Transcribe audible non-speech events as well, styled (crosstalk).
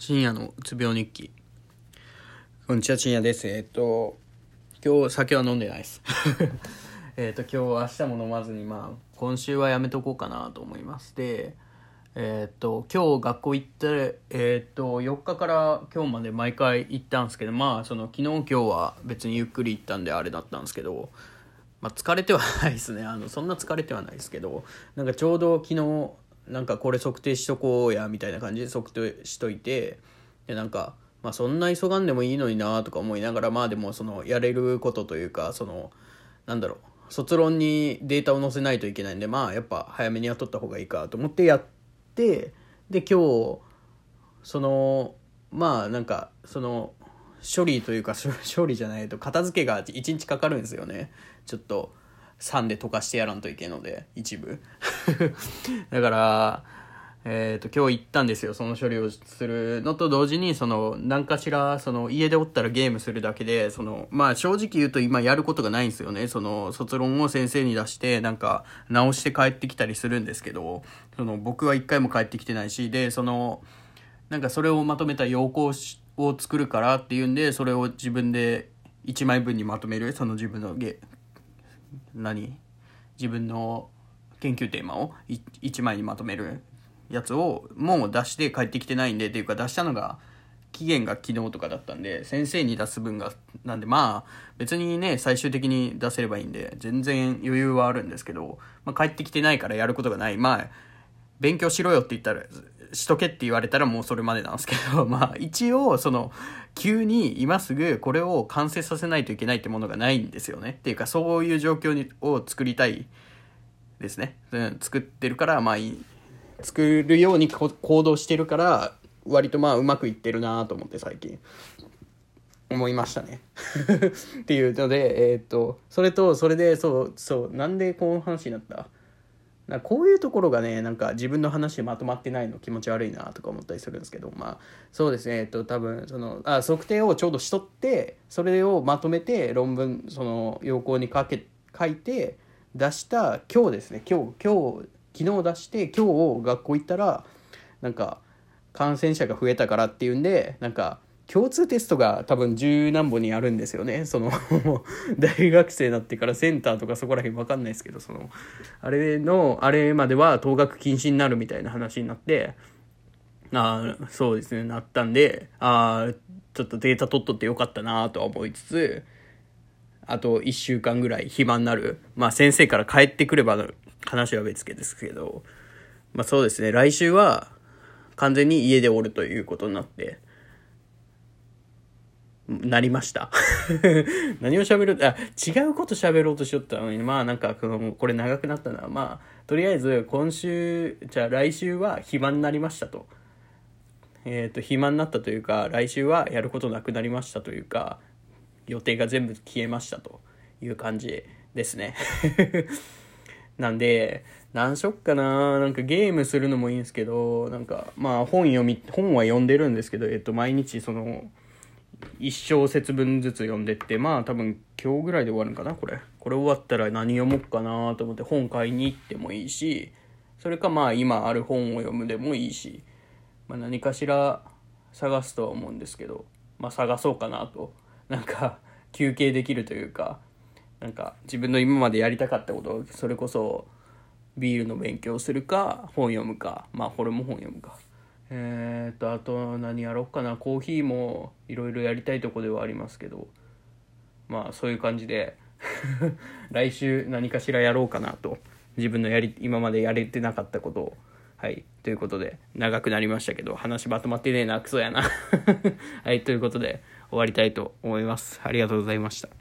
深夜のうつ病日記。こんにちは、深夜です。えっと、今日酒は飲んでないです。(laughs) えっと、今日明日も飲まずに、まあ、今週はやめとこうかなと思います。で、えっと、今日学校行って、えっと、4日から今日まで毎回行ったんですけど、まあ、その、昨日今日は別にゆっくり行ったんであれだったんですけど、まあ、疲れてはないですねあのそんな疲れてはないですけどなんかちょうど昨日なんかこれ測定しとこうやみたいな感じで測定しといてでなんか、まあ、そんな急がんでもいいのになとか思いながらまあでもそのやれることというかそのなんだろう卒論にデータを載せないといけないんでまあやっぱ早めにやった方がいいかと思ってやってで今日そのまあなんかその処理というか処処理じゃないと片付けが1日かかるんですよね。ちょっと酸で溶かしてやらんといけんので一部。(laughs) だからえー、と今日行ったんですよ。その処理をするのと同時にその何かしらその家でおったらゲームするだけでそのまあ正直言うと今やることがないんですよね。その卒論を先生に出してなんか直して帰ってきたりするんですけどその僕は一回も帰ってきてないしでそのなんかそれをまとめた要項を作るからっていうんでそれを自分で1枚分にまとめるその自分のゲ何？自分の研究テーマを1枚にまとめるやつをもう出して帰ってきてないんでっていうか出したのが期限が昨日とかだったんで先生に出す分がなんでまあ別にね最終的に出せればいいんで全然余裕はあるんですけど、まあ、帰ってきてないからやることがない。まあ勉強しろよって言ったらしとけって言われたらもうそれまでなんですけど (laughs) まあ一応その急に今すぐこれを完成させないといけないってものがないんですよね。っていうかそういう状況にを作りたいですね、うん、作ってるからまあいい作るように行動してるから割とまあうまくいってるなと思って最近。思いましたね。(laughs) っていうのでえー、っとそれとそれでそうそうなんでこの話になったなこういうところがねなんか自分の話まとまってないの気持ち悪いなとか思ったりするんですけどまあそうですね。えっと多分そのあ測定をちょうどしとってそれをまとめて論文その要項に書け書いて出した今日ですね。今日今日昨日出して今日学校行ったらなんか感染者が増えたからっていうんでなんか共通テストが多分十何本にあるんですよね。その大学生になってからセンターとかそこら辺分かんないですけどそのあれのあれまでは登学禁止になるみたいな話になってああそうですねなったんでああちょっとデータ取っとってよかったなとは思いつつあと1週間ぐらい暇になる。まあ先生から帰ってくれば話は別ですけどまあそうですね来週は完全に家でおるということになってなりました。(laughs) 何を喋るあ違うこと喋ろうとしよったのに。まあなんかこのこれ長くなったのはまあとりあえず今週じゃあ来週は暇になりましたと。えっ、ー、と暇になったというか来週はやることなくなりましたというか予定が全部消えましたと。いう感じですね。(laughs) なんで何しよっかな。なんかゲームするのもいいんですけどなんかまあ本読み本は読んでるんですけどえっと毎日その1小節分ずつ読んでってまあ多分今日ぐらいで終わるんかなこれ。これ終わったら何読もうかなと思って本買いに行ってもいいしそれかまあ今ある本を読むでもいいし、まあ、何かしら探すとは思うんですけどまあ探そうかなと。なんか休憩できるというかなんか自分の今までやりたかったことをそれこそビールの勉強するか本読むかまあこれも本読むか。えー、っとあと何やろうかな。コーヒーもいろいろやりたいとこではありますけど。まあそういう感じで。(laughs) 来週何かしらやろうかなと。自分のやり今までやれてなかったことを。はい。ということで長くなりましたけど話まとまってねえな。クソやな。(laughs) はい。ということで終わりたいと思います。ありがとうございました。